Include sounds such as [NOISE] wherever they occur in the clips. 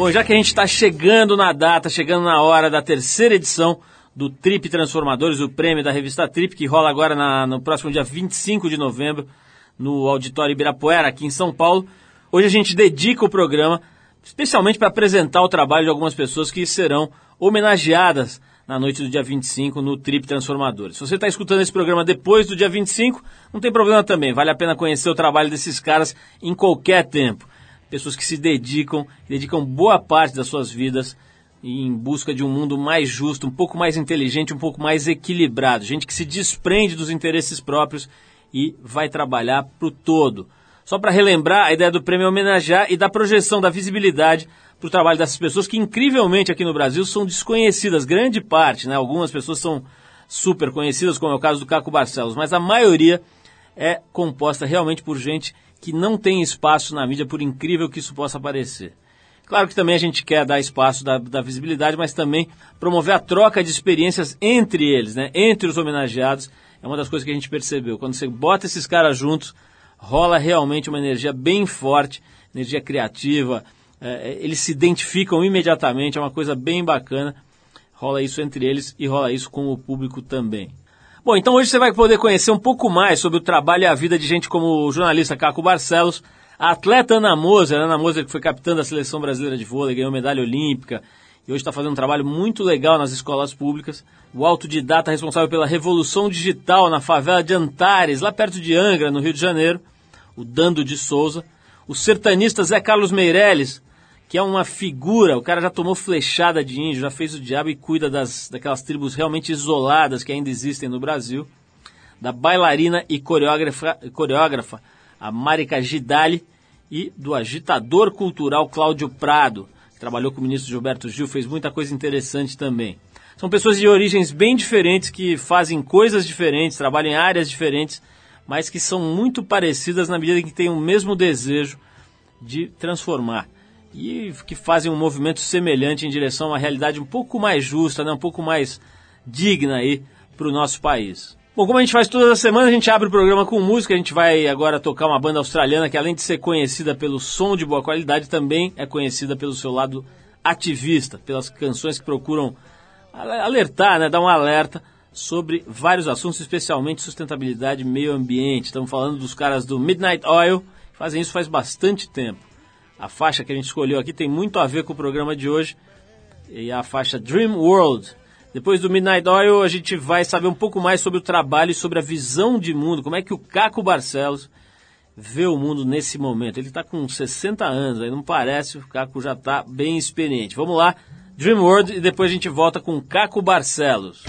Bom, já que a gente está chegando na data, chegando na hora da terceira edição do Trip Transformadores, o prêmio da revista Trip, que rola agora na, no próximo dia 25 de novembro, no Auditório Ibirapuera, aqui em São Paulo. Hoje a gente dedica o programa especialmente para apresentar o trabalho de algumas pessoas que serão homenageadas na noite do dia 25 no Trip Transformadores. Se você está escutando esse programa depois do dia 25, não tem problema também, vale a pena conhecer o trabalho desses caras em qualquer tempo. Pessoas que se dedicam, dedicam boa parte das suas vidas em busca de um mundo mais justo, um pouco mais inteligente, um pouco mais equilibrado. Gente que se desprende dos interesses próprios e vai trabalhar para o todo. Só para relembrar, a ideia do prêmio é homenagear e dar projeção, da visibilidade para o trabalho dessas pessoas que, incrivelmente, aqui no Brasil são desconhecidas, grande parte, né? Algumas pessoas são super conhecidas, como é o caso do Caco Barcelos, mas a maioria é composta realmente por gente que não tem espaço na mídia, por incrível que isso possa parecer. Claro que também a gente quer dar espaço da, da, visibilidade, mas também promover a troca de experiências entre eles, né? entre os homenageados. É uma das coisas que a gente percebeu. Quando você bota esses caras juntos, rola realmente uma energia bem forte, energia criativa, é, eles se identificam imediatamente, é uma coisa bem bacana. Rola isso entre eles e rola isso com o público também. Bom, então hoje você vai poder conhecer um pouco mais sobre o trabalho e a vida de gente como o jornalista Caco Barcelos, a atleta Ana Moser, Ana Moser que foi capitã da seleção brasileira de vôlei, ganhou medalha olímpica e hoje está fazendo um trabalho muito legal nas escolas públicas. O autodidata responsável pela revolução digital na favela de Antares, lá perto de Angra, no Rio de Janeiro, o Dando de Souza. O sertanista Zé Carlos Meirelles, que é uma figura, o cara já tomou flechada de índio, já fez o diabo e cuida das, daquelas tribos realmente isoladas que ainda existem no Brasil. Da bailarina e coreógrafa, coreógrafa a Marika Gidali e do agitador cultural Cláudio Prado, que trabalhou com o ministro Gilberto Gil, fez muita coisa interessante também. São pessoas de origens bem diferentes que fazem coisas diferentes, trabalham em áreas diferentes, mas que são muito parecidas na medida em que têm o mesmo desejo de transformar e que fazem um movimento semelhante em direção a uma realidade um pouco mais justa, né, um pouco mais digna aí para o nosso país. Bom, como a gente faz todas as semanas, a gente abre o programa com música. A gente vai agora tocar uma banda australiana que, além de ser conhecida pelo som de boa qualidade, também é conhecida pelo seu lado ativista, pelas canções que procuram alertar, né, dar um alerta sobre vários assuntos, especialmente sustentabilidade e meio ambiente. Estamos falando dos caras do Midnight Oil, que fazem isso faz bastante tempo. A faixa que a gente escolheu aqui tem muito a ver com o programa de hoje. E a faixa Dream World. Depois do Midnight Oil, a gente vai saber um pouco mais sobre o trabalho e sobre a visão de mundo. Como é que o Caco Barcelos vê o mundo nesse momento. Ele está com 60 anos, aí não parece, o Caco já está bem experiente. Vamos lá, Dream World, e depois a gente volta com Caco Barcelos.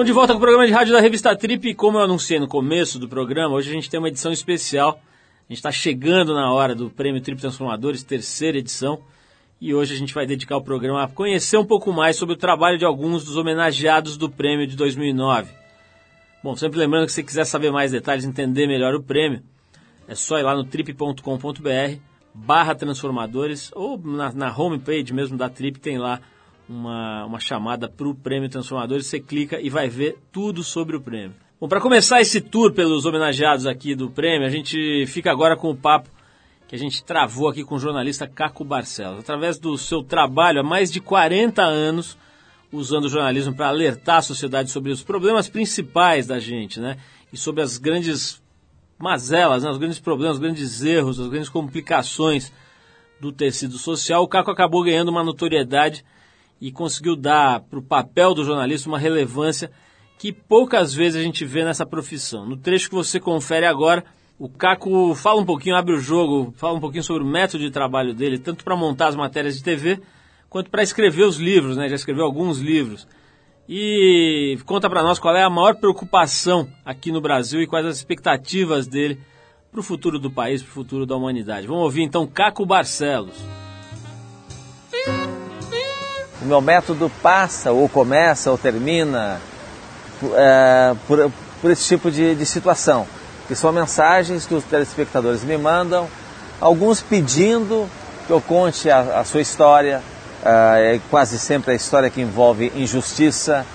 Então, de volta com o programa de rádio da revista Trip, como eu anunciei no começo do programa, hoje a gente tem uma edição especial. A gente está chegando na hora do Prêmio Trip Transformadores, terceira edição. E hoje a gente vai dedicar o programa a conhecer um pouco mais sobre o trabalho de alguns dos homenageados do prêmio de 2009. Bom, sempre lembrando que se quiser saber mais detalhes, entender melhor o prêmio, é só ir lá no trip.com.br barra transformadores ou na, na homepage mesmo da Trip tem lá uma, uma chamada para o Prêmio Transformadores. Você clica e vai ver tudo sobre o prêmio. Bom, para começar esse tour pelos homenageados aqui do prêmio, a gente fica agora com o papo que a gente travou aqui com o jornalista Caco Barcelos. Através do seu trabalho há mais de 40 anos, usando o jornalismo para alertar a sociedade sobre os problemas principais da gente, né? E sobre as grandes mazelas, né? os grandes problemas, os grandes erros, as grandes complicações do tecido social, o Caco acabou ganhando uma notoriedade e conseguiu dar para o papel do jornalista uma relevância que poucas vezes a gente vê nessa profissão. No trecho que você confere agora, o Caco fala um pouquinho, abre o jogo, fala um pouquinho sobre o método de trabalho dele, tanto para montar as matérias de TV, quanto para escrever os livros, né? Já escreveu alguns livros. E conta para nós qual é a maior preocupação aqui no Brasil e quais as expectativas dele para o futuro do país, para o futuro da humanidade. Vamos ouvir então Caco Barcelos. O meu método passa, ou começa, ou termina é, por, por, esse tipo de, de situação, que são mensagens que os telespectadores me mandam, alguns pedindo que eu conte a, a sua história, é, quase sempre a história que envolve injustiça,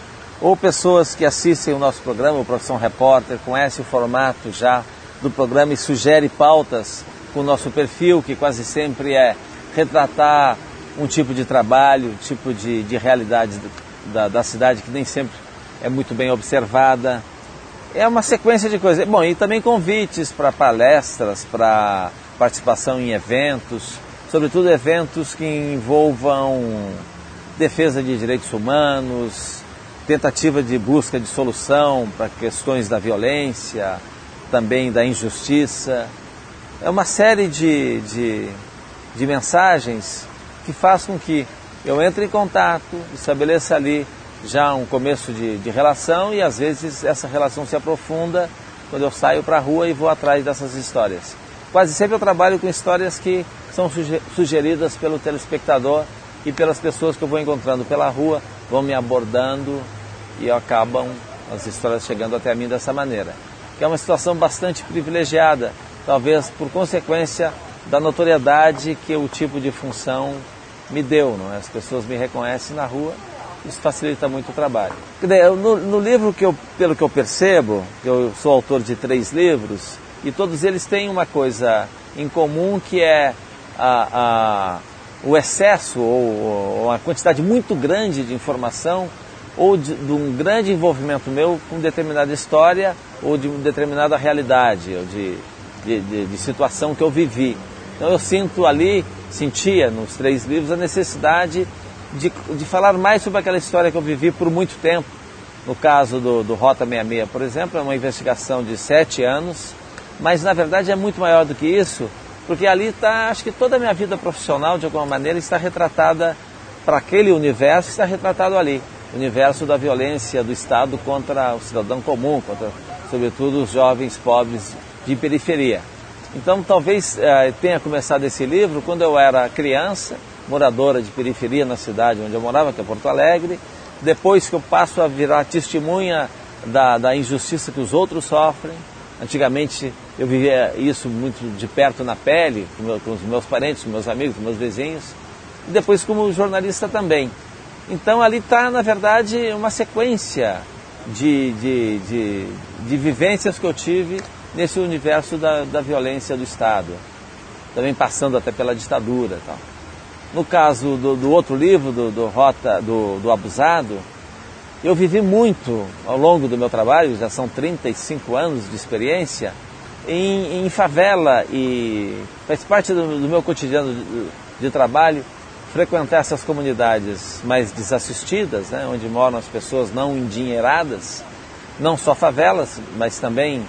ou pessoas que assistem o nosso programa, o Profissão Repórter, conhecem o formato já do programa e sugere pautas com o nosso perfil, que quase sempre é retratar um tipo de trabalho, um tipo de, de realidade da, da cidade que nem sempre é muito bem observada. É uma sequência de coisas. Bom, e também convites para palestras, para participação em eventos, sobretudo eventos que envolvam defesa de direitos humanos, tentativa de busca de solução para questões da violência, também da injustiça. É uma série de, de, de mensagens que faz com que eu entre em contato, estabeleça ali já um começo de, de relação e às vezes essa relação se aprofunda quando eu saio para a rua e vou atrás dessas histórias. Quase sempre eu trabalho com histórias que são sugeridas pelo telespectador e pelas pessoas que eu vou encontrando pela rua, vão me abordando e acabam as histórias chegando até mim dessa maneira. Que é uma situação bastante privilegiada, talvez por consequência da notoriedade que o tipo de função me deu, não é? As pessoas me reconhecem na rua, isso facilita muito o trabalho. No, no livro que eu, pelo que eu percebo, eu sou autor de três livros e todos eles têm uma coisa em comum que é a, a, o excesso ou, ou a quantidade muito grande de informação ou de, de, um grande envolvimento meu com determinada história ou de determinada realidade, ou de, de, de situação que eu vivi. Então eu sinto ali, sentia nos três livros, a necessidade de, de falar mais sobre aquela história que eu vivi por muito tempo. No caso do, do Rota 66, por exemplo, é uma investigação de sete anos, mas na verdade é muito maior do que isso, porque ali está, acho que toda a minha vida profissional, de alguma maneira, está retratada para aquele universo, está retratado ali. O universo da violência do Estado contra o cidadão comum, contra, sobretudo, os jovens pobres de periferia. Então, talvez eh, tenha começado esse livro quando eu era criança, moradora de periferia na cidade onde eu morava, que é Porto Alegre. Depois que eu passo a virar testemunha da, da injustiça que os outros sofrem. Antigamente eu vivia isso muito de perto na pele, com, meu, com os meus parentes, com meus amigos, com meus vizinhos. E depois como jornalista também. Então ali está, na verdade, uma sequência de, de, de, de vivências que eu tive nesse universo da, da violência do Estado, também passando até pela ditadura. Tal. No caso do, do outro livro, do, do Rota do, do Abusado, eu vivi muito ao longo do meu trabalho, já são 35 anos de experiência, em, em favela e faz parte do, do meu cotidiano de, de, trabalho frequentar essas comunidades mais desassistidas, né, onde moram as pessoas não endinheiradas, não só favelas, mas também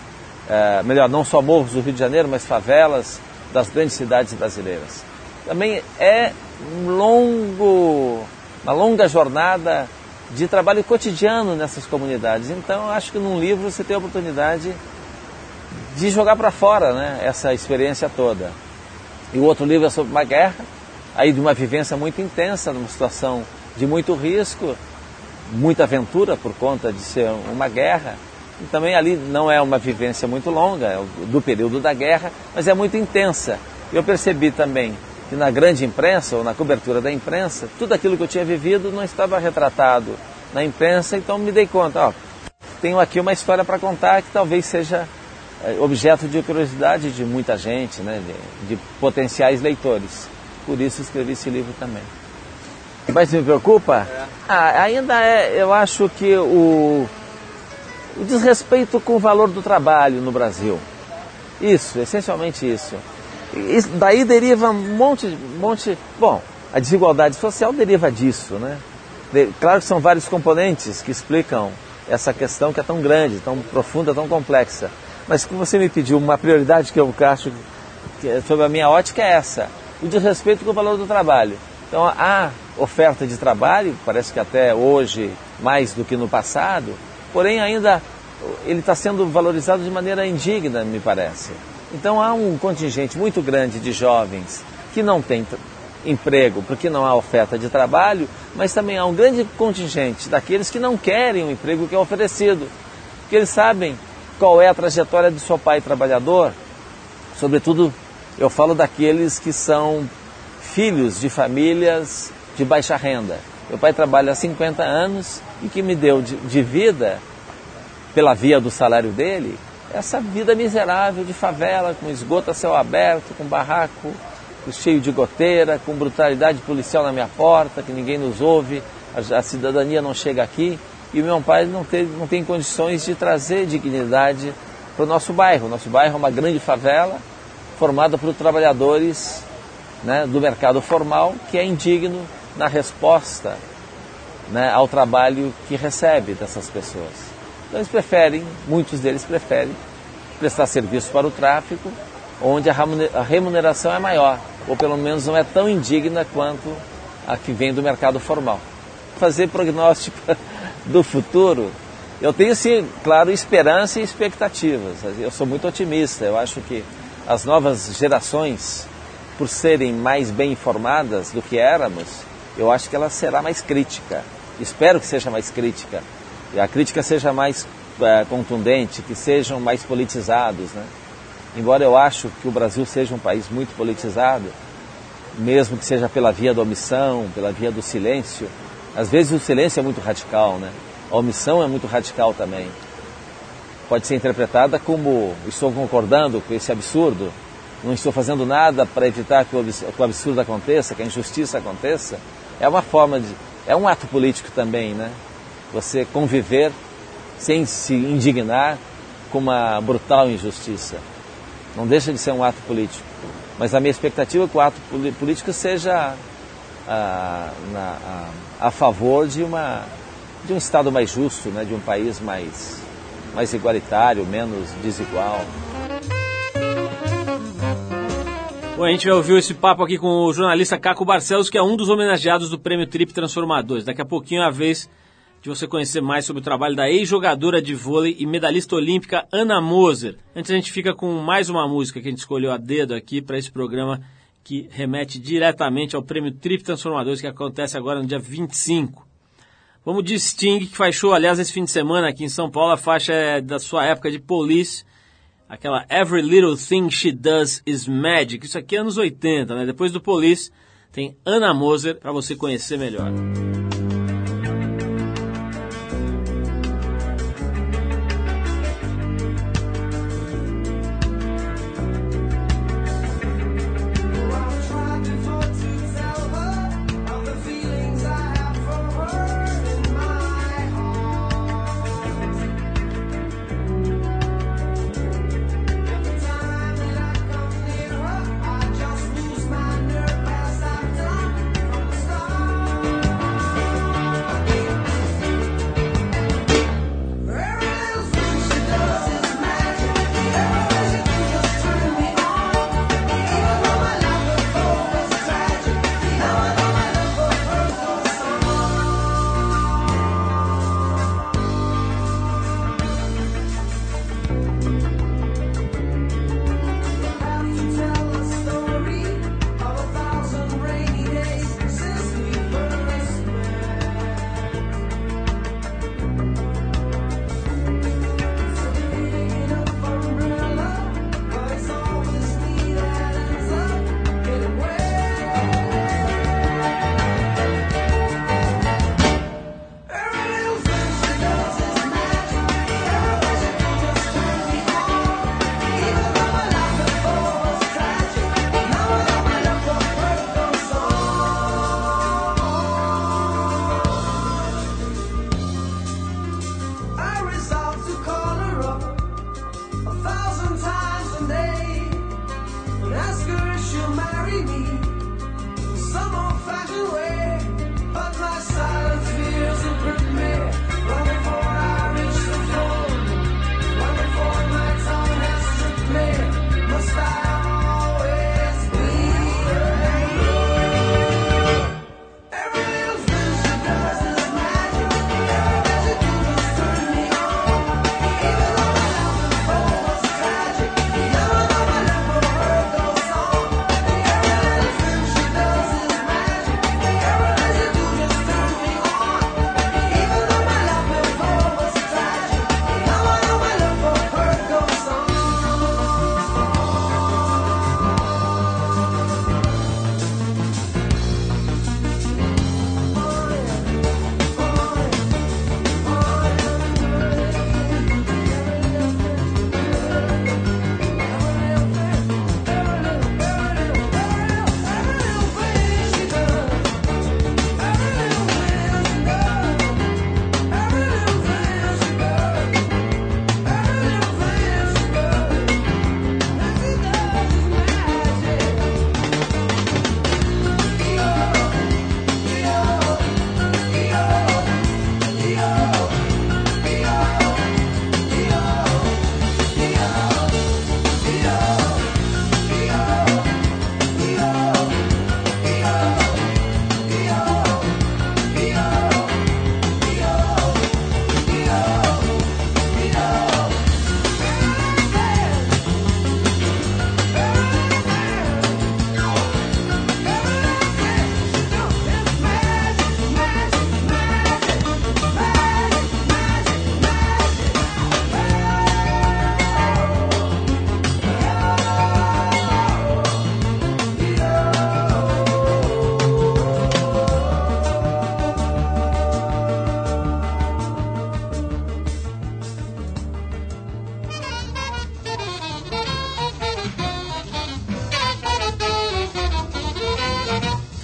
é, melhor, não só morros do Rio de Janeiro, mas favelas das grandes cidades brasileiras. Também é um longo, uma longa jornada de trabalho cotidiano nessas comunidades. Então, acho que num livro você tem a oportunidade de jogar para fora né, essa experiência toda. E o outro livro é sobre uma guerra, aí de uma vivência muito intensa, numa situação de muito risco, muita aventura por conta de ser uma guerra. Também ali não é uma vivência muito longa, é do período da guerra, mas é muito intensa. Eu percebi também que na grande imprensa, ou na cobertura da imprensa, tudo aquilo que eu tinha vivido não estava retratado na imprensa, então me dei conta, ó, tenho aqui uma história para contar que talvez seja é, objeto de curiosidade de muita gente, né, de, de potenciais leitores. Por isso escrevi esse livro também. Mas me preocupa? É. Ah, ainda é, eu acho que o, o desrespeito com o valor do trabalho no Brasil. Isso, essencialmente isso. daí deriva um monte, monte. Bom, a desigualdade social deriva disso, né? De, claro que são vários componentes que explicam essa questão que é tão grande, tão profunda, tão complexa. Mas que você me pediu uma prioridade que eu acho que sobre a minha ótica é essa: o desrespeito com o valor do trabalho. Então, a oferta de trabalho, parece que até hoje mais do que no passado, porém ainda ele está sendo valorizado de maneira indigna, me parece. Então há um contingente muito grande de jovens que não tem emprego porque não há oferta de trabalho, mas também há um grande contingente daqueles que não querem o emprego que é oferecido, porque eles sabem qual é a trajetória do seu pai trabalhador, sobretudo eu falo daqueles que são filhos de famílias de baixa renda. Meu pai trabalha há 50 anos e que me deu de, de vida, pela via do salário dele, essa vida miserável de favela, com esgoto a céu aberto, com barraco cheio de goteira, com brutalidade policial na minha porta, que ninguém nos ouve, a, a cidadania não chega aqui. E meu pai não tem, não tem condições de trazer dignidade para o nosso bairro. Nosso bairro é uma grande favela formada por trabalhadores né, do mercado formal que é indigno na resposta né, ao trabalho que recebe dessas pessoas. Então eles preferem, muitos deles preferem, prestar serviço para o tráfico, onde a remuneração é maior, ou pelo menos não é tão indigna quanto a que vem do mercado formal. Fazer prognóstico [LAUGHS] do futuro, eu tenho sim, claro, esperança e expectativas. Eu sou muito otimista, eu acho que as novas gerações, por serem mais bem informadas do que éramos, eu acho que ela será mais crítica. Espero que seja mais crítica. E a crítica seja mais é, contundente, que sejam mais politizados. Né? Embora eu acho que o Brasil seja um país muito politizado, mesmo que seja pela via da omissão, pela via do silêncio, às vezes o silêncio é muito radical, né? A omissão é muito radical também. Pode ser interpretada como estou concordando com esse absurdo, não estou fazendo nada para evitar que o absurdo aconteça, que a injustiça aconteça, é uma forma de. É um ato político também, né? Você conviver sem se indignar com uma brutal injustiça. Não deixa de ser um ato político. Mas a minha expectativa é que o ato político seja a, na, a, a favor de, uma, de um Estado mais justo, né? de um país mais, mais igualitário, menos desigual. Bom, a gente vai ouvir esse papo aqui com o jornalista Caco Barcelos, que é um dos homenageados do Prêmio Trip Transformadores. Daqui a pouquinho é a vez de você conhecer mais sobre o trabalho da ex-jogadora de vôlei e medalhista olímpica Ana Moser. Antes a gente fica com mais uma música que a gente escolheu a dedo aqui para esse programa que remete diretamente ao Prêmio Trip Transformadores que acontece agora no dia 25. Vamos de Sting, que faz show, aliás, esse fim de semana aqui em São Paulo. A faixa é da sua época de Police aquela Every Little Thing She Does Is Magic. Isso aqui é anos 80, né? Depois do Police tem Anna Moser para você conhecer melhor.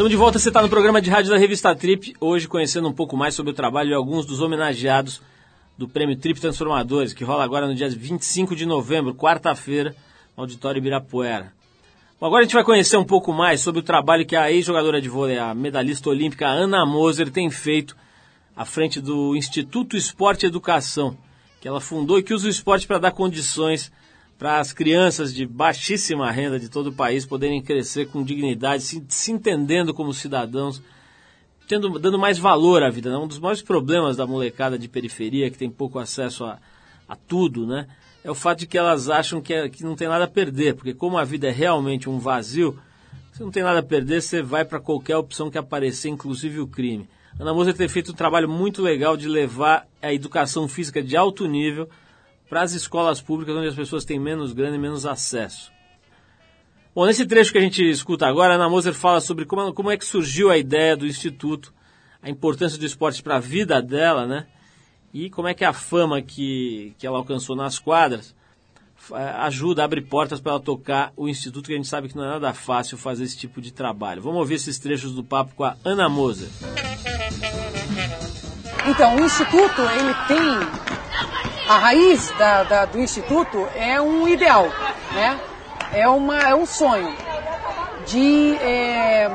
Estamos de volta, você está no programa de rádio da revista Trip, hoje conhecendo um pouco mais sobre o trabalho de alguns dos homenageados do Prêmio Trip Transformadores, que rola agora no dia 25 de novembro, quarta-feira, no Auditório Ibirapuera. Bom, agora a gente vai conhecer um pouco mais sobre o trabalho que a ex-jogadora de vôlei, a medalhista olímpica Ana Moser, tem feito à frente do Instituto Esporte e Educação, que ela fundou e que usa o esporte para dar condições para as crianças de baixíssima renda de todo o país poderem crescer com dignidade, se, se entendendo como cidadãos, tendo, dando mais valor à vida. Né? Um dos maiores problemas da molecada de periferia, que tem pouco acesso a, a tudo, né? é o fato de que elas acham que, é, que não tem nada a perder, porque como a vida é realmente um vazio, você não tem nada a perder, você vai para qualquer opção que aparecer, inclusive o crime. Ana Moser tem feito um trabalho muito legal de levar a educação física de alto nível para as escolas públicas onde as pessoas têm menos grana e menos acesso. Bom, nesse trecho que a gente escuta agora, a Ana Moser fala sobre como, como é que surgiu a ideia do Instituto, a importância do esporte para a vida dela, né? E como é que a fama que, que ela alcançou nas quadras ajuda, abre portas para ela tocar o Instituto, que a gente sabe que não é nada fácil fazer esse tipo de trabalho. Vamos ouvir esses trechos do papo com a Ana Moser. Então, o Instituto, ele tem a raiz da, da, do Instituto é um ideal, né? é, uma, é um sonho de é,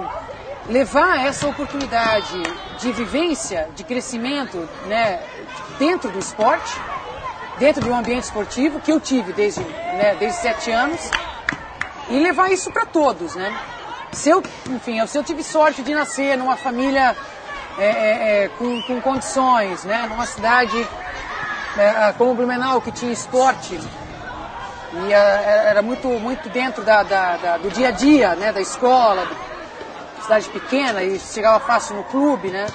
levar essa oportunidade de vivência, de crescimento né, dentro do esporte, dentro de um ambiente esportivo que eu tive desde, né, desde sete anos e levar isso para todos, né? Se eu, enfim, se eu tive sorte de nascer numa família é, é, é com, com condições, né, numa cidade né, como o Blumenau, que tinha esporte, e era muito, muito dentro da, da, da, do dia a dia, né, da escola, cidade pequena, e chegava fácil no clube, né?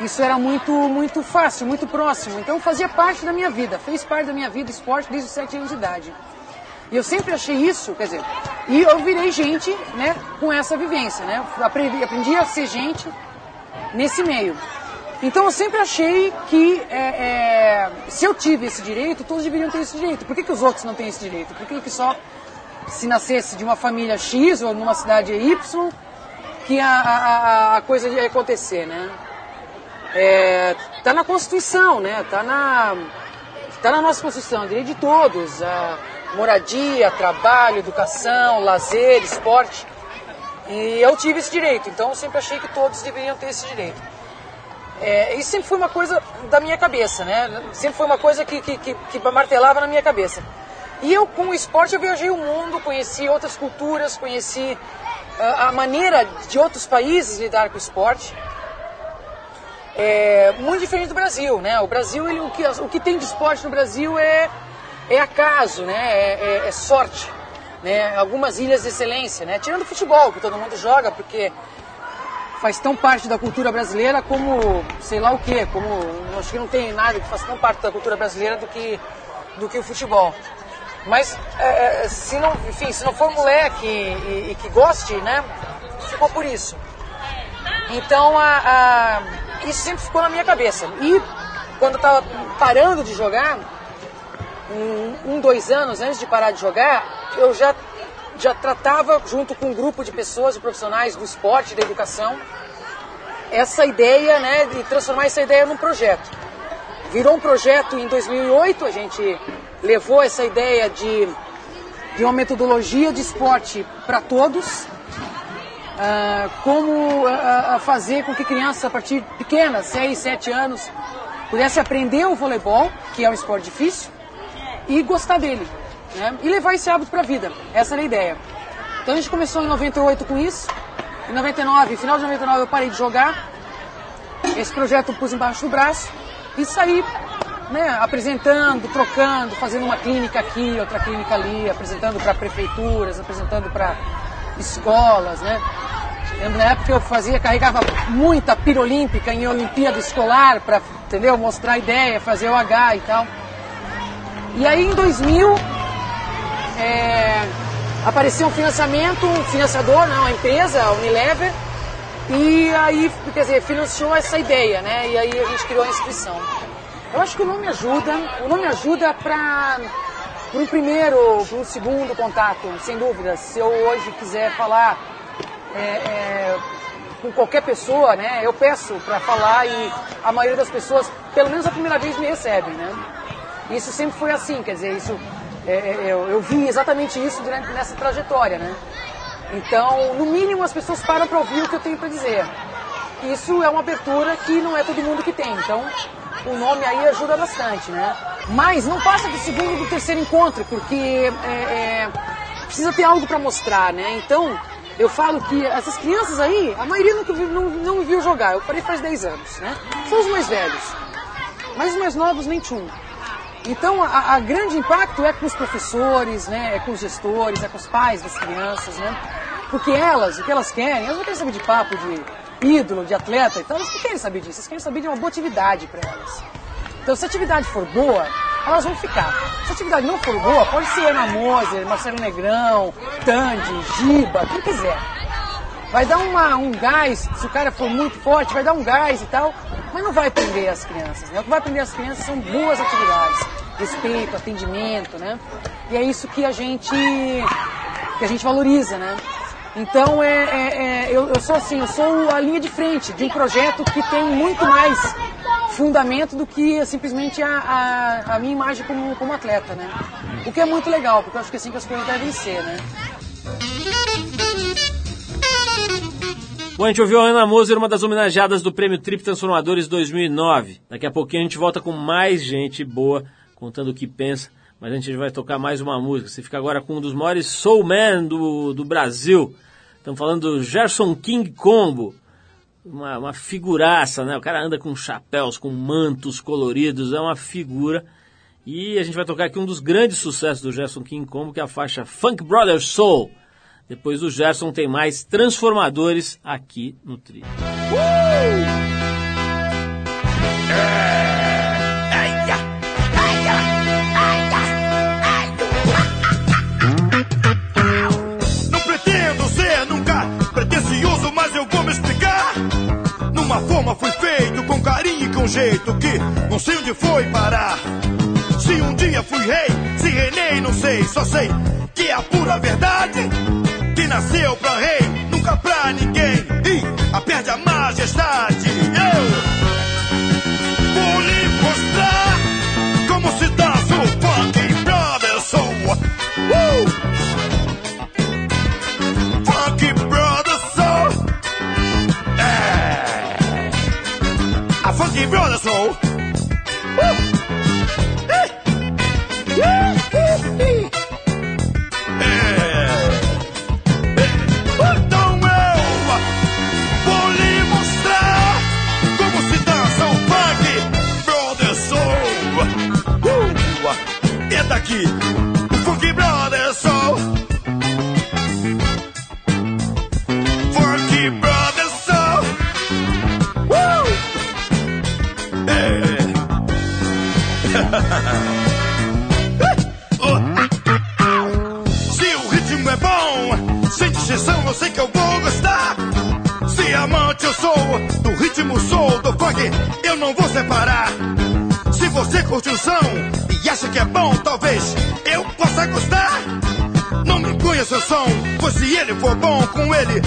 Isso era muito, muito fácil, muito próximo. Então fazia parte da minha vida, fez parte da minha vida esporte desde os sete anos de idade. E eu sempre achei isso, quer dizer, e eu virei gente, né, com essa vivência, né? Aprendi, aprendi a ser gente nesse meio. Então eu sempre achei que é, é, se eu tive esse direito, todos deveriam ter esse direito. Por que, que os outros não têm esse direito? Por que, que só se nascesse de uma família X ou numa cidade Y que a, a, a coisa ia acontecer, né? É, tá na Constituição, né? Tá na, tá na nossa Constituição, direito de todos. A moradia, trabalho, educação, lazer, esporte. E eu tive esse direito, então eu sempre achei que todos deveriam ter esse direito. É, isso sempre foi uma coisa da minha cabeça, né? Sempre foi uma coisa que, que, que, que martelava na minha cabeça. E eu, com o esporte, eu viajei o mundo, conheci outras culturas, conheci uh, a maneira de outros países lidar com o esporte. É muito diferente do Brasil, né? O Brasil, ele, o, que, o que tem de esporte no Brasil é, é acaso, né? É, é, é sorte, né? Algumas ilhas de excelência, né? Tirando o futebol, que todo mundo joga, porque faz tão parte da cultura brasileira como sei lá o que, como acho que não tem nada que faz tão parte da cultura brasileira do que do que o futebol. Mas é, é, se não, enfim, se não for moleque e, e, que goste, né, ficou por isso. Então a, a, isso sempre ficou na minha cabeça. E quando estava parando de jogar, um, um, dois anos antes de parar de jogar, eu já já tratava junto com um grupo de pessoas, de profissionais do esporte, da educação, essa ideia, né, de transformar essa ideia num projeto. Virou um projeto em 2008, a gente levou essa ideia de, de uma metodologia de esporte para todos, uh, como uh, fazer com que crianças a partir de pequenas, 6, 7 anos, pudesse aprender o voleibol, que é um esporte difícil, e gostar dele. Né? E levar esse hábito para a vida. Essa era a ideia. Então a gente começou em 98 com isso. Em 99, final de 99 eu parei de jogar. Esse projeto eu pus embaixo do braço e saí né, apresentando, trocando, fazendo uma clínica aqui, outra clínica ali, apresentando para prefeituras, apresentando para escolas, né? Na época eu fazia, carregava muita pira olímpica em Olimpíada escolar para, mostrar a ideia, fazer o H e tal. E aí em 2000 é, apareceu um financiamento, um financiador, né, uma empresa, a Unilever, e aí, quer dizer, financiou essa ideia, né? E aí a gente criou a inscrição. Eu acho que o nome ajuda, o nome ajuda para um primeiro, para um segundo contato, sem dúvida. Se eu hoje quiser falar é, é, com qualquer pessoa, né, eu peço para falar e a maioria das pessoas, pelo menos a primeira vez, me recebem, né? Isso sempre foi assim, quer dizer, isso é, é eu, eu, vi exatamente isso durante nessa trajetória, né? Então, no mínimo, as pessoas param para ouvir o que eu tenho para dizer. Isso é uma abertura que não é todo mundo que tem. Então, o nome aí ajuda bastante, né? Mas não passa do segundo do terceiro encontro, porque é, é, precisa ter algo para mostrar, né? Então, eu falo que essas crianças aí, a maioria nunca não, não me viu jogar. Eu parei faz 10 anos, né? São os mais velhos. Mas os mais novos, nem tchum. Então, a, a, grande impacto é com os professores, né? É com os gestores, é com os pais das crianças, né? Porque elas, o que elas querem, elas não querem saber de papo de ídolo, de atleta e tal, elas não querem saber disso, elas querem saber de uma boa atividade para elas. Então, se a atividade for boa, elas vão ficar. Se a atividade não for boa, pode ser Ana Moser, Marcelo Negrão, Tandy, Giba, quem quiser. Vai dar uma, um gás, se o cara for muito forte, vai dar um gás e tal, mas não vai prender as crianças. Né? O que vai prender as crianças são boas atividades, respeito, atendimento, né? E é isso que a gente que a gente valoriza, né? Então é, é, é eu, eu, sou assim, eu sou a linha de frente de um projeto que tem muito mais fundamento do que simplesmente a, a, a, minha imagem como, como atleta, né? O que é muito legal, porque eu acho que é assim que as coisas devem ser, né? Bom, a gente ouviu a Ana Moser, uma das homenageadas do Prêmio Trip Transformadores 2009. Daqui a pouquinho a gente volta com mais gente boa, contando o que pensa mas a gente vai tocar mais uma música. Você fica agora com um dos maiores soulmen do, do Brasil. Estamos falando do Gerson King Combo. Uma, uma figuraça, né? O cara anda com chapéus, com mantos coloridos, é uma figura. E a gente vai tocar aqui um dos grandes sucessos do Gerson King Combo, que é a faixa Funk Brothers Soul. Depois do Gerson tem mais transformadores aqui no trio. Uh! uma forma foi feito com carinho e com jeito que não sei onde foi parar. Se um dia fui rei, se reinei, não sei, só sei que é a pura verdade nasceu pra rei, nunca pra ninguém. E a perde a majestade. Eu vou lhe mostrar como se dança o funky Brotherson. Uh! Funky Brotherson. É. A funk Brotherson. Ritmo sou do funk, eu não vou separar. Se você curte o som e acha que é bom, talvez eu possa gostar. Não me conheça o som, pois se ele for bom com ele,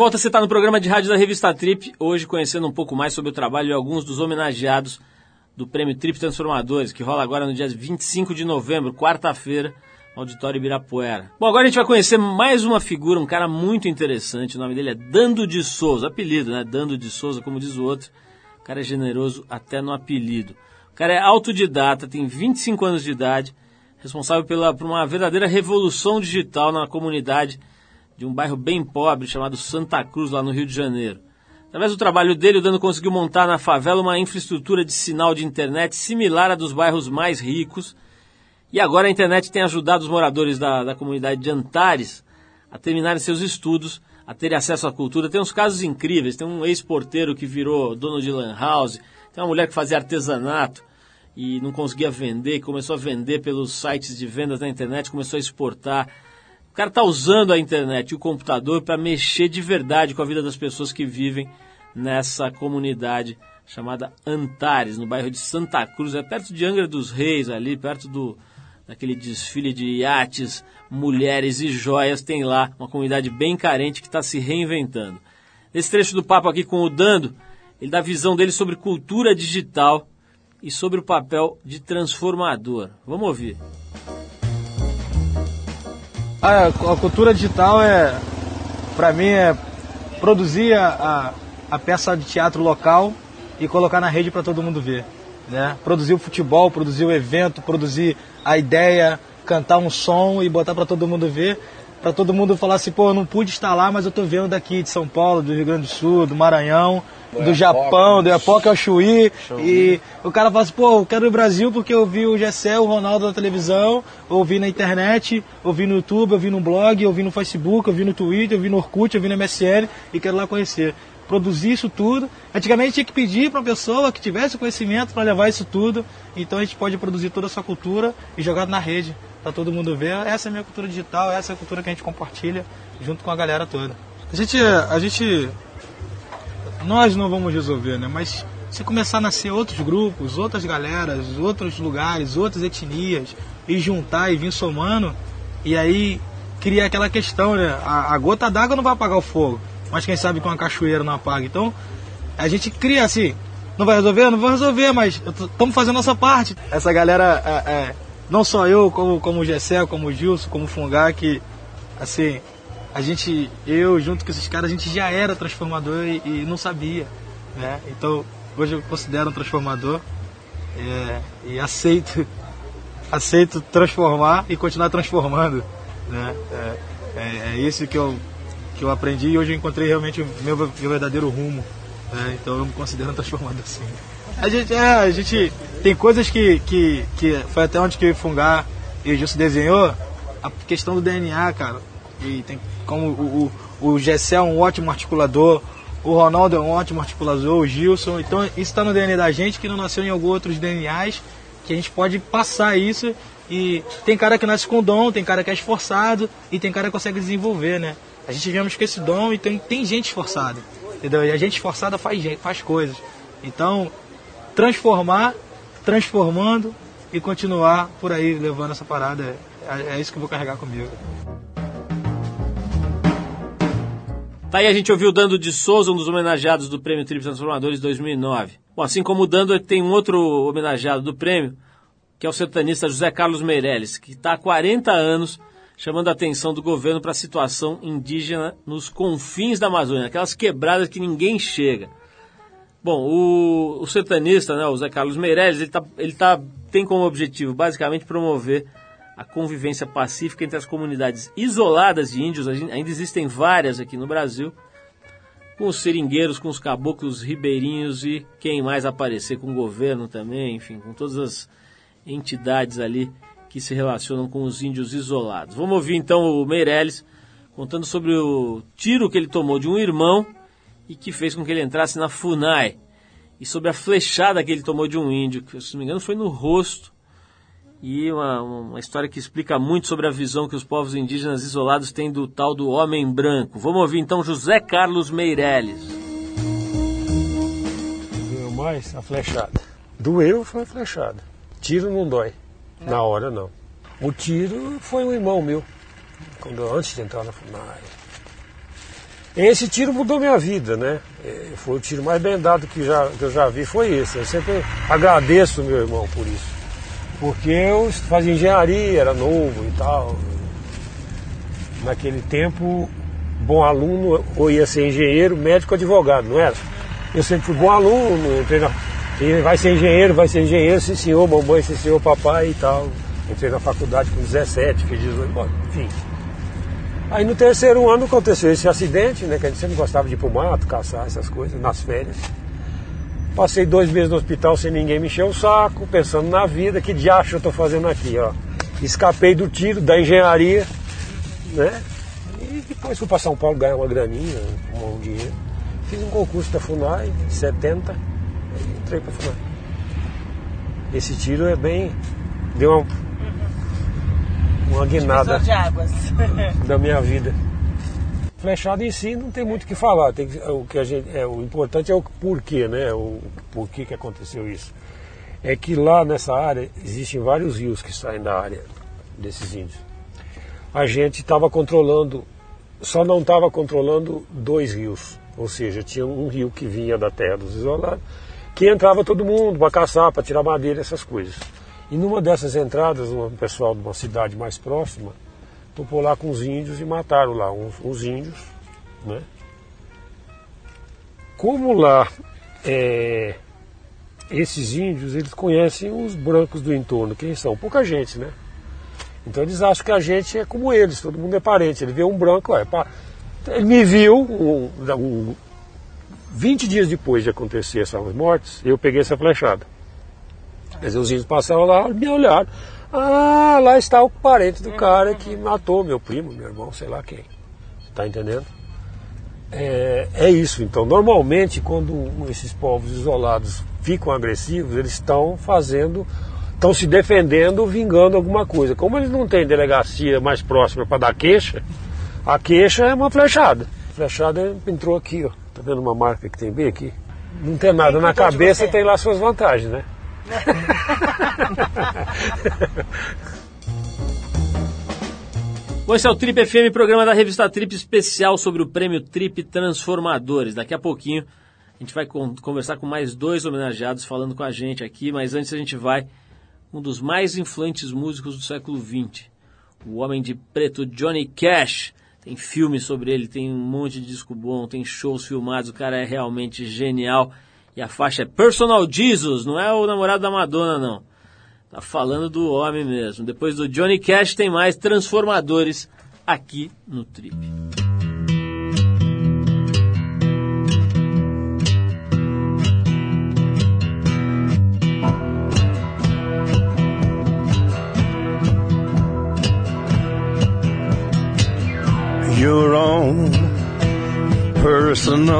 volta, você está no programa de rádio da revista Trip, hoje conhecendo um pouco mais sobre o trabalho de alguns dos homenageados do Prêmio Trip Transformadores, que rola agora no dia 25 de novembro, quarta-feira, no Auditório Ibirapuera. Bom, agora a gente vai conhecer mais uma figura, um cara muito interessante, o nome dele é Dando de Souza, apelido, né? Dando de Souza, como diz o outro, o cara é generoso até no apelido. O cara é autodidata, tem 25 anos de idade, responsável pela, por uma verdadeira revolução digital na comunidade de um bairro bem pobre chamado Santa Cruz, lá no Rio de Janeiro. Através do trabalho dele, o Dano conseguiu montar na favela uma infraestrutura de sinal de internet similar à dos bairros mais ricos. E agora a internet tem ajudado os moradores da, da comunidade de Antares a terminarem seus estudos, a terem acesso à cultura. Tem uns casos incríveis. Tem um ex-porteiro que virou dono de lan house. Tem uma mulher que fazia artesanato e não conseguia vender, começou a vender pelos sites de vendas na internet, começou a exportar. Cara está usando a internet e o computador para mexer de verdade com a vida das pessoas que vivem nessa comunidade chamada Antares, no bairro de Santa Cruz, é perto de Angra dos Reis, ali perto do daquele desfile de iates, mulheres e joias, tem lá uma comunidade bem carente que está se reinventando. Nesse trecho do papo aqui com o Dando, ele dá a visão dele sobre cultura digital e sobre o papel de transformador. Vamos ouvir. A, a cultura digital é, para mim, é produzir a, a, a peça de teatro local e colocar na rede para todo mundo ver. Né? Produzir o futebol, produzir o evento, produzir a ideia, cantar um som e botar para todo mundo ver, para todo mundo falar assim, pô, eu não pude estar lá, mas eu tô vendo daqui de São Paulo, do Rio Grande do Sul, do Maranhão, do Japão, do Iapoca ao Chuí, e o cara fala assim, pô, eu quero ir ao Brasil porque eu vi o Gessé, o Ronaldo na televisão, ouvi na internet, ouvi no YouTube, ouvi no blog, ouvi no Facebook, ouvi no Twitter, ouvi no Orkut, ouvi no MSN e quero lá conhecer. Produzir isso tudo. Antigamente tinha que pedir para uma pessoa que tivesse conhecimento para levar isso tudo. Então a gente pode produzir toda essa cultura e jogar na rede para todo mundo ver. Essa é a minha cultura digital, essa é a cultura que a gente compartilha junto com a galera toda. A gente, a gente nós não vamos resolver, né? Mas se começar a nascer outros grupos, outras galeras, outros lugares, outras etnias, e juntar e vir somando, e aí cria aquela questão, né? A, a gota d'água não vai apagar o fogo, mas quem sabe com uma cachoeira não apaga. Então a gente cria assim, não vai resolver? Não vai resolver, mas estamos fazendo nossa parte. Essa galera, é, é, não só eu, como, como o Gessé, como o Gilson, como o Fungá, que assim, a gente, eu junto com esses caras, a gente já era transformador e, e não sabia, né? Então hoje eu considero um transformador é, e aceito, [LAUGHS] aceito transformar e continuar transformando, né? É, é, é, isso que eu que eu aprendi e hoje eu encontrei realmente o meu, meu verdadeiro rumo, né? Então eu me considero [LAUGHS] um transformador sim. A gente, é, a gente tem coisas que, que, que foi até onde que eu fungar e o desenhou a questão do DNA, cara e tem como o, o, o Gessé é um ótimo articulador, o Ronaldo é um ótimo articulador, o Gilson. Então isso está no DNA da gente que não nasceu em alguns outros DNAs, que a gente pode passar isso E tem cara que nasce com dom, tem cara que é esforçado e tem cara que consegue desenvolver, né? A gente vemos com esse dom e tem, gente esforçada, entendeu? E a gente esforçada faz, faz coisas. Então, transformar, transformando e continuar por aí levando essa parada, é, é isso que eu vou carregar comigo. Tá aí a gente ouviu o Dando de Souza, um dos homenageados do Prêmio Trip Transformadores 2009. Bom, assim como o Dando, tem um outro homenageado do prêmio, que é o sertanista José Carlos Meirelles, que está há 40 anos chamando a atenção do governo para a situação indígena nos confins da Amazônia, aquelas quebradas que ninguém chega. Bom, o, o sertanista, né, o José Carlos Meirelles, ele, tá, ele tá, tem como objetivo basicamente promover a convivência pacífica entre as comunidades isoladas de índios, ainda existem várias aqui no Brasil, com os seringueiros, com os caboclos ribeirinhos e quem mais aparecer com o governo também, enfim, com todas as entidades ali que se relacionam com os índios isolados. Vamos ouvir então o Meirelles contando sobre o tiro que ele tomou de um irmão e que fez com que ele entrasse na FUNAI. E sobre a flechada que ele tomou de um índio, que se não me engano foi no rosto. E uma, uma história que explica muito sobre a visão que os povos indígenas isolados têm do tal do homem branco. Vamos ouvir então José Carlos Meirelles. Doeu mais a flechada. Doeu foi a flechada. Tiro não dói. Na hora não. O tiro foi um irmão meu, quando antes de entrar na FUNAI. Esse tiro mudou minha vida, né? É, foi o tiro mais bem dado que, já, que eu já vi, foi esse. Eu sempre agradeço meu irmão por isso. Porque eu fazia engenharia, era novo e tal. Naquele tempo, bom aluno ou ia ser engenheiro, médico, advogado, não era? Eu sempre fui bom aluno, entrei na, vai ser engenheiro, vai ser engenheiro, sim senhor, mamãe, sim senhor, papai e tal. Entrei na faculdade com 17, fiz 18, enfim. Aí no terceiro ano aconteceu esse acidente, né? Que a gente sempre gostava de ir pro mato, caçar essas coisas, nas férias. Passei dois meses no hospital sem ninguém me encher o saco, pensando na vida, que diacho eu tô fazendo aqui, ó. Escapei do tiro, da engenharia, né? E depois fui para São Paulo ganhar uma graninha, um dinheiro. Fiz um concurso da FUNAI, 70, Esse tiro é bem. deu uma, uma guinada [LAUGHS] da minha vida. Flechada em si não tem muito o que falar. Tem o, que a gente, é, o importante é o porquê, né? O porquê que aconteceu isso. É que lá nessa área existem vários rios que saem da área desses índios. A gente estava controlando, só não estava controlando dois rios. Ou seja, tinha um rio que vinha da terra dos isolados que entrava todo mundo para caçar, para tirar madeira, essas coisas. E numa dessas entradas, um pessoal de uma cidade mais próxima topou lá com os índios e mataram lá uns, uns índios. Né? Como lá é, esses índios eles conhecem os brancos do entorno, quem são? Pouca gente, né? Então eles acham que a gente é como eles, todo mundo é parente. Ele vê um branco, ó, pá. ele me viu, um, um, 20 dias depois de acontecer essas mortes, eu peguei essa flechada. Dizer, os índios passaram lá, me olharam. Ah, lá está o parente do cara que matou meu primo, meu irmão, sei lá quem. Está entendendo? É, é, isso. Então, normalmente, quando esses povos isolados ficam agressivos, eles estão fazendo, estão se defendendo, vingando alguma coisa. Como eles não têm delegacia mais próxima para dar queixa, a queixa é uma flechada. A flechada entrou aqui, ó. Tá vendo uma marca que tem bem aqui? Não tem nada tem na cabeça, tem lá suas vantagens, né? [LAUGHS] Bom, esse é o Trip FM, programa da revista Trip especial sobre o prêmio Trip Transformadores. Daqui a pouquinho a gente vai conversar com mais dois homenageados falando com a gente aqui, mas antes a gente vai um dos mais influentes músicos do século XX, o homem de preto Johnny Cash. Tem filme sobre ele, tem um monte de disco bom, tem shows filmados, o cara é realmente genial. E a faixa é Personal Jesus, não é o namorado da Madonna, não. Tá falando do homem mesmo. Depois do Johnny Cash tem mais Transformadores aqui no Trip.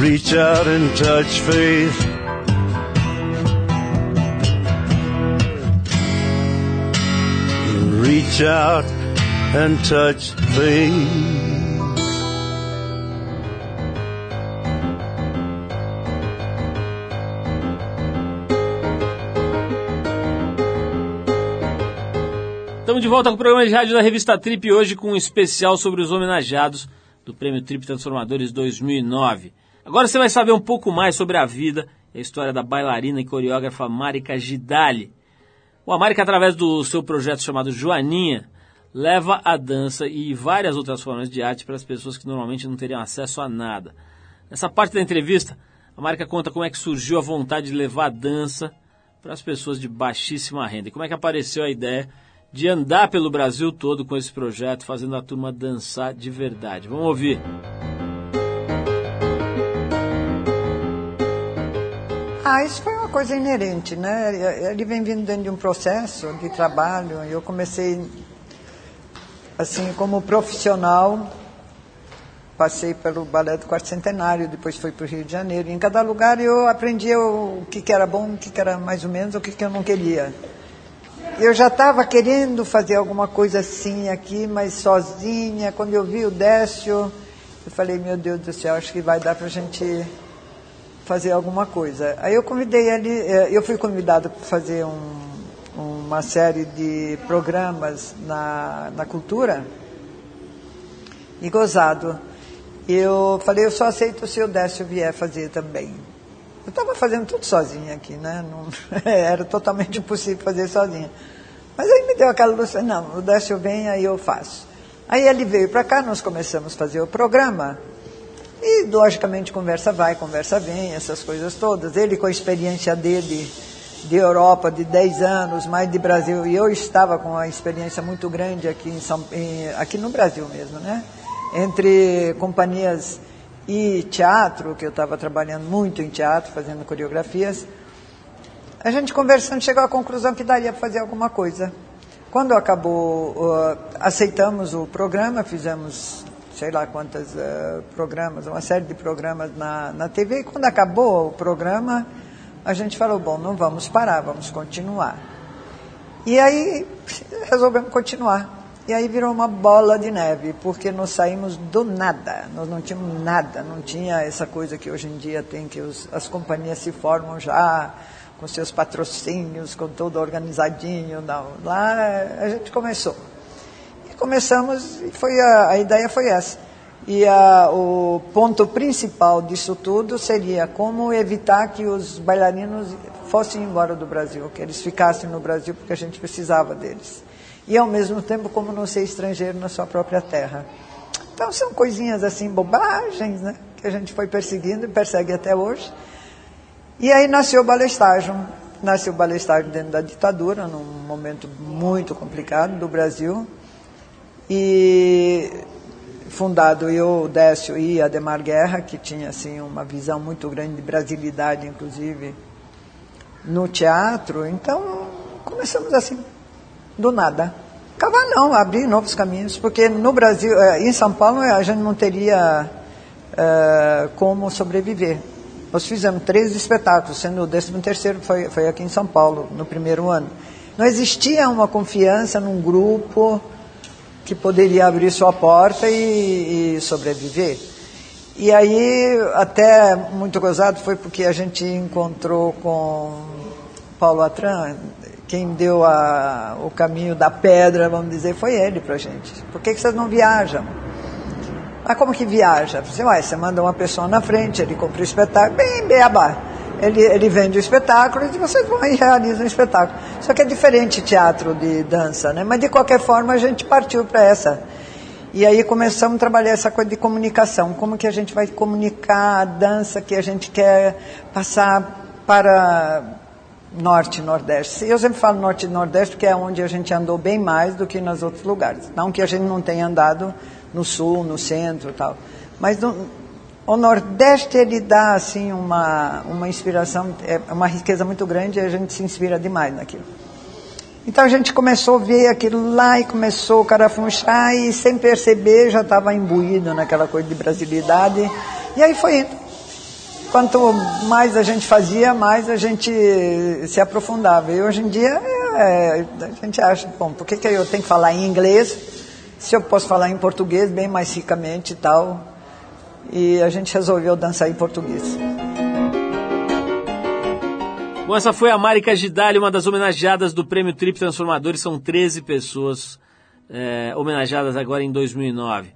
Reach out and touch faith. Reach out and touch faith. Estamos de volta com o programa de rádio da revista Trip hoje com um especial sobre os homenageados do Prêmio Trip Transformadores 2009. Agora você vai saber um pouco mais sobre a vida e a história da bailarina e coreógrafa Marika Gidali. O Marika, através do seu projeto chamado Joaninha, leva a dança e várias outras formas de arte para as pessoas que normalmente não teriam acesso a nada. Nessa parte da entrevista, a Marika conta como é que surgiu a vontade de levar a dança para as pessoas de baixíssima renda e como é que apareceu a ideia de andar pelo Brasil todo com esse projeto, fazendo a turma dançar de verdade. Vamos ouvir. Ah, isso foi uma coisa inerente, né? Ele vem vindo dentro de um processo de trabalho. Eu comecei, assim, como profissional, passei pelo Balé do Quarto Centenário, depois fui para o Rio de Janeiro. Em cada lugar eu aprendia o que, que era bom, o que, que era mais ou menos, o que, que eu não queria. Eu já estava querendo fazer alguma coisa assim aqui, mas sozinha. Quando eu vi o Décio, eu falei, meu Deus do céu, acho que vai dar para a gente fazer alguma coisa. Aí eu convidei ele, eu fui convidada para fazer um, uma série de programas na, na cultura e gozado. Eu falei, eu só aceito se o Décio vier fazer também. Eu estava fazendo tudo sozinha aqui, né? Não, [LAUGHS] era totalmente impossível fazer sozinha. Mas aí me deu aquela luz, não, o Décio vem, aí eu faço. Aí ele veio para cá, nós começamos a fazer o programa. E, logicamente, conversa vai, conversa vem, essas coisas todas. Ele, com a experiência dele de Europa, de 10 anos, mais de Brasil, e eu estava com uma experiência muito grande aqui, em São, em, aqui no Brasil mesmo, né? Entre companhias e teatro, que eu estava trabalhando muito em teatro, fazendo coreografias. A gente conversando chegou à conclusão que daria para fazer alguma coisa. Quando acabou, uh, aceitamos o programa, fizemos sei lá quantos uh, programas, uma série de programas na, na TV, e quando acabou o programa, a gente falou, bom, não vamos parar, vamos continuar. E aí resolvemos continuar. E aí virou uma bola de neve, porque nós saímos do nada, nós não tínhamos nada, não tinha essa coisa que hoje em dia tem, que os, as companhias se formam já com seus patrocínios, com tudo organizadinho. Não. Lá a gente começou. Começamos, foi a, a ideia foi essa. E a, o ponto principal disso tudo seria como evitar que os bailarinos fossem embora do Brasil, que eles ficassem no Brasil porque a gente precisava deles e ao mesmo tempo como não ser estrangeiro na sua própria terra. Então são coisinhas assim, bobagens, né? Que a gente foi perseguindo e persegue até hoje. E aí nasceu o balestágio. Nasceu o balestágio dentro da ditadura, num momento muito complicado do Brasil. E fundado eu, Décio e Ademar Guerra, que tinha assim uma visão muito grande de brasilidade, inclusive, no teatro. Então, começamos assim, do nada. Cavar não, abrir novos caminhos, porque no Brasil, eh, em São Paulo, a gente não teria uh, como sobreviver. Nós fizemos três espetáculos, sendo o décimo terceiro foi, foi aqui em São Paulo, no primeiro ano. Não existia uma confiança num grupo que poderia abrir sua porta e, e sobreviver. E aí, até muito gozado foi porque a gente encontrou com Paulo Atran, quem deu a, o caminho da pedra, vamos dizer, foi ele para a gente. Por que, que vocês não viajam? Mas como que viaja? Você, vai, você manda uma pessoa na frente, ele compra o espetáculo, bem beabá. Ele, ele vende o espetáculo e vocês vão e realizam o espetáculo. Só que é diferente teatro de dança, né? Mas de qualquer forma a gente partiu para essa. E aí começamos a trabalhar essa coisa de comunicação. Como que a gente vai comunicar a dança que a gente quer passar para norte e nordeste. Eu sempre falo norte e nordeste porque é onde a gente andou bem mais do que nos outros lugares. Não que a gente não tenha andado no sul, no centro, tal. Mas no, o nordeste ele dá assim uma uma inspiração, é uma riqueza muito grande e a gente se inspira demais naquilo. Então a gente começou a ver aquilo lá e começou a carafunchar e sem perceber já estava imbuído naquela coisa de brasilidade. E aí foi indo quanto mais a gente fazia, mais a gente se aprofundava. E hoje em dia é, a gente acha, bom, por que, que eu tenho que falar em inglês se eu posso falar em português bem mais ricamente e tal? E a gente resolveu dançar em português. Bom, essa foi a Marika Gidali, uma das homenageadas do Prêmio Trip Transformadores. São 13 pessoas é, homenageadas agora em 2009.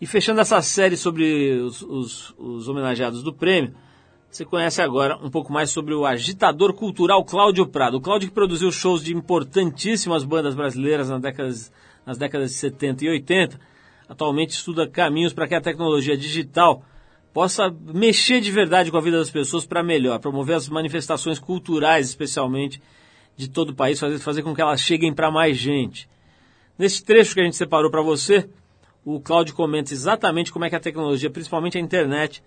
E fechando essa série sobre os, os, os homenageados do prêmio, você conhece agora um pouco mais sobre o agitador cultural Cláudio Prado. O Cláudio que produziu shows de importantíssimas bandas brasileiras nas décadas, nas décadas de 70 e 80, atualmente estuda caminhos para que a tecnologia digital possa mexer de verdade com a vida das pessoas para melhor, promover as manifestações culturais, especialmente de todo o país, fazer, fazer com que elas cheguem para mais gente. Nesse trecho que a gente separou para você, o Cláudio comenta exatamente como é que a tecnologia, principalmente a internet,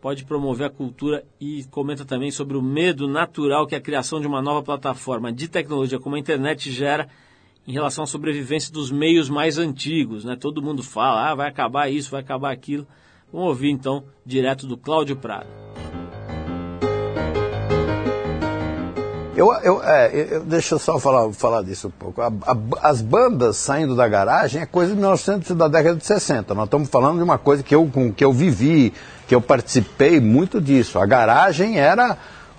pode promover a cultura e comenta também sobre o medo natural que a criação de uma nova plataforma de tecnologia como a internet gera em relação à sobrevivência dos meios mais antigos. Né? Todo mundo fala, ah, vai acabar isso, vai acabar aquilo. Vamos ouvir então, direto do Cláudio Prado. Eu, eu, é, eu, deixa eu só falar, falar disso um pouco. A, a, as bandas saindo da garagem é coisa de 1900, da década de 60. Nós estamos falando de uma coisa que eu, que eu vivi, que eu participei muito disso. A garagem era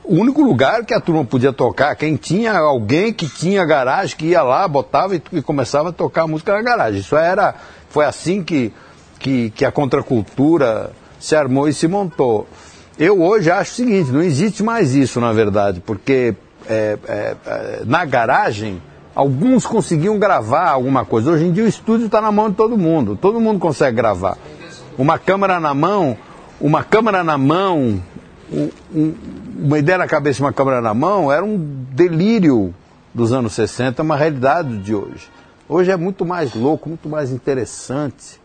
o único lugar que a turma podia tocar. Quem tinha alguém que tinha garagem, que ia lá, botava e, e começava a tocar música na garagem. Isso era, foi assim que, que, que a contracultura se armou e se montou. Eu hoje acho o seguinte, não existe mais isso, na verdade, porque é, é, é, na garagem, alguns conseguiam gravar alguma coisa. Hoje em dia o estúdio está na mão de todo mundo, todo mundo consegue gravar. Uma câmera na mão, uma câmera na mão, um, um, uma ideia na cabeça de uma câmera na mão era um delírio dos anos 60, uma realidade de hoje. Hoje é muito mais louco, muito mais interessante.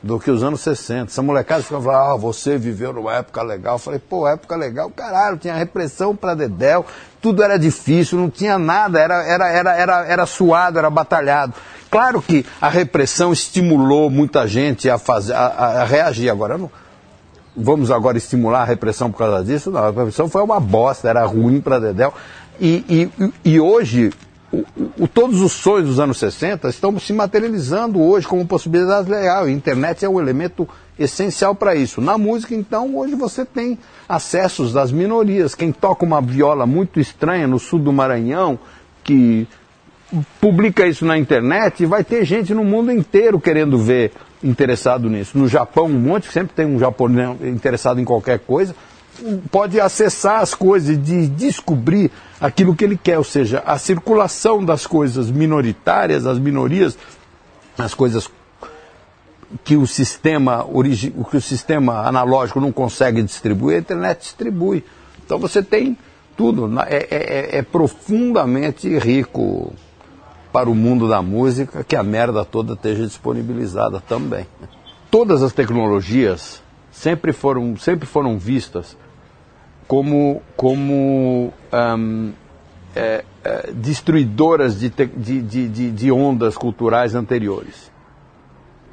do que os anos 60. Essa molecada ficava falando, ah, você viveu numa época legal. Eu falei, pô, época legal, caralho, tinha repressão pra Dedéu, tudo era difícil, não tinha nada, era, era, era, era, era suado, era batalhado. Claro que a repressão estimulou muita gente a, fazer, a, a reagir. Agora, não, vamos agora estimular a repressão por causa disso? Não, a repressão foi uma bosta, era ruim para Dedéu. E, e, e hoje, o, o, todos os sonhos dos anos 60 estão se materializando hoje como possibilidade real. A internet é um elemento essencial para isso. Na música, então, hoje você tem acessos das minorias. Quem toca uma viola muito estranha no sul do Maranhão, que publica isso na internet, vai ter gente no mundo inteiro querendo ver, interessado nisso. No Japão, um monte, sempre tem um japonês interessado em qualquer coisa pode acessar as coisas de descobrir aquilo que ele quer, ou seja, a circulação das coisas minoritárias, as minorias, as coisas que o sistema que o sistema analógico não consegue distribuir, a internet distribui. Então você tem tudo, é, é, é, é profundamente rico para o mundo da música que a merda toda esteja disponibilizada também. Todas as tecnologias sempre foram, sempre foram vistas como, como um, é, é, destruidoras de, de, de, de, ondas culturais anteriores.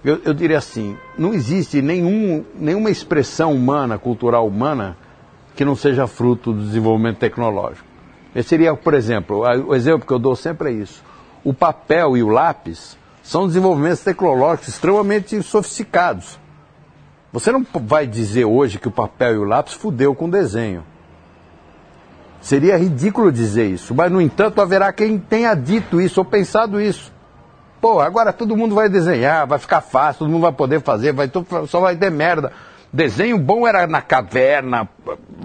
Eu, eu, diria assim, não existe nenhum, nenhuma expressão humana, cultural humana, que não seja fruto do desenvolvimento tecnológico. Esse seria, por exemplo, o exemplo que eu dou sempre é isso. O papel e o lápis são desenvolvimentos tecnológicos extremamente sofisticados você não vai dizer hoje que o papel e o lápis fudeu com o desenho. Seria ridículo dizer isso, mas no entanto haverá quem tenha dito isso ou pensado isso. Pô, agora todo mundo vai desenhar, vai ficar fácil, todo mundo vai poder fazer, vai, só vai ter merda. Desenho bom era na caverna,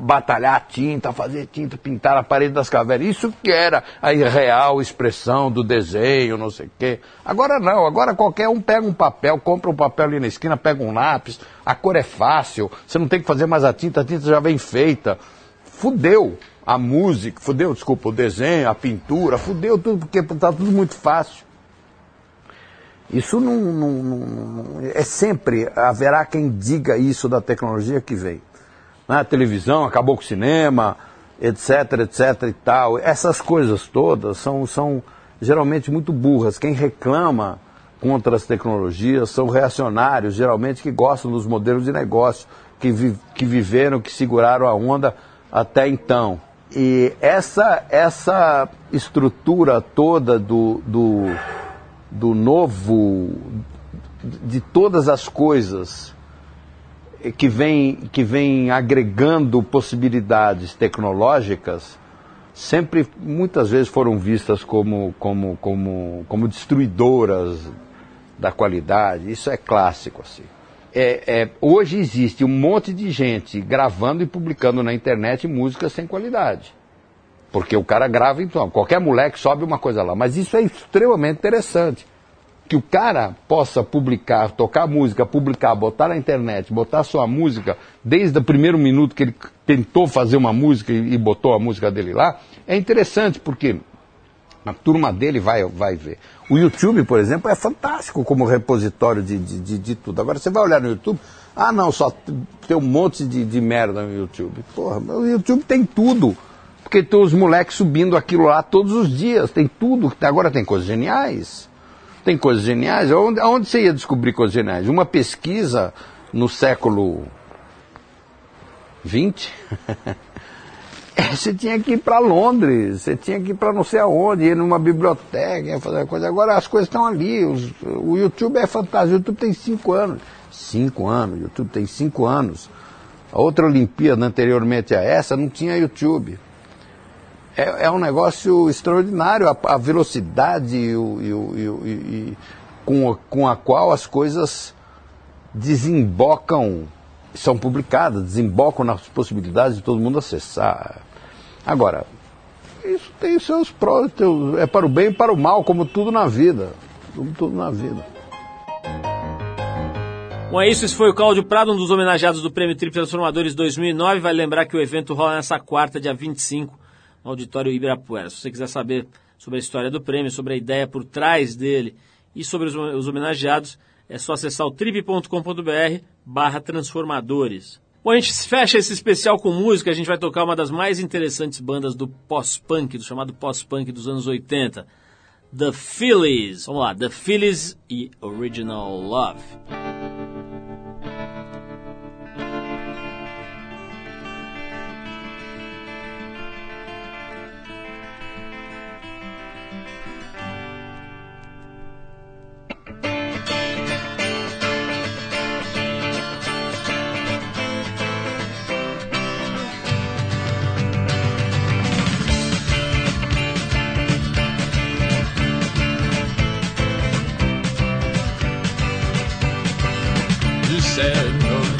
batalhar tinta, fazer tinta, pintar a parede das cavernas. Isso que era a real expressão do desenho, não sei o quê. Agora não, agora qualquer um pega um papel, compra um papel ali na esquina, pega um lápis, a cor é fácil, você não tem que fazer mais a tinta, a tinta já vem feita. Fudeu a música, fudeu, desculpa, o desenho, a pintura, fudeu tudo, porque está tudo muito fácil. Isso não, não, não, é sempre, haverá quem diga isso da tecnologia que vem. Na né? televisão, acabou com o cinema, etc, etc e tal. Essas coisas todas são, são geralmente muito burras. Quem reclama contra as tecnologias são reacionários, geralmente que gostam dos modelos de negócio, que, vi, que viveram, que seguraram a onda até então. E essa, essa estrutura toda do, do do novo, de todas as coisas que vem, que vem agregando possibilidades tecnológicas, sempre, muitas vezes foram vistas como, como, como, como destruidoras da qualidade. Isso é clássico, assim. É, é, hoje existe um monte de gente gravando e publicando na internet música sem qualidade. Porque o cara grava, então, qualquer moleque sobe uma coisa lá. Mas isso é extremamente interessante. Que o cara possa publicar, tocar música, publicar, botar na internet, botar sua música, desde o primeiro minuto que ele tentou fazer uma música e, botou a música dele lá, é interessante, porque a turma dele vai, vai ver. O YouTube, por exemplo, é fantástico como repositório de, de, de, de tudo. Agora, você vai olhar no YouTube, ah, não, só tem um monte de, de merda no YouTube. Porra, o YouTube tem tudo. Porque tem os moleques subindo aquilo lá todos os dias, tem tudo. Agora tem coisas geniais. Tem coisas geniais. Onde, onde você ia descobrir coisas geniais? Uma pesquisa no século XX. [LAUGHS] você tinha que ir para Londres, você tinha que ir para não sei aonde, ir numa biblioteca, fazer coisa. Agora as coisas estão ali. Os, o YouTube é fantástico. O YouTube tem cinco anos. Cinco anos. O YouTube tem cinco anos. A outra Olimpíada anteriormente a essa não tinha YouTube é, é um negócio extraordinário, a, a velocidade e, o, e, o, e, e com, a, com a qual as coisas desembocam, são publicadas, desembocam nas possibilidades de todo mundo acessar. Agora, isso tem seus prós, é para o bem e para o mal, como tudo na vida. Como tudo na vida. Bom, é isso. Esse foi o Cláudio Prado, um dos homenageados do Prêmio Trip Transformadores 2009. Vai lembrar que o evento rola nessa quarta, dia 25, no Auditório Ibirapuera. Se você quiser saber sobre a história do prêmio, sobre a ideia por trás dele e sobre os, os homenageados, É só acessar o trip.com.br barra transformadores. Bom, a gente fecha esse especial com música, a gente vai tocar uma das mais interessantes bandas do pós-punk, do chamado pós-punk dos anos 80. The Phillies. Vamos lá, The Phillies e Original Love. Bom, é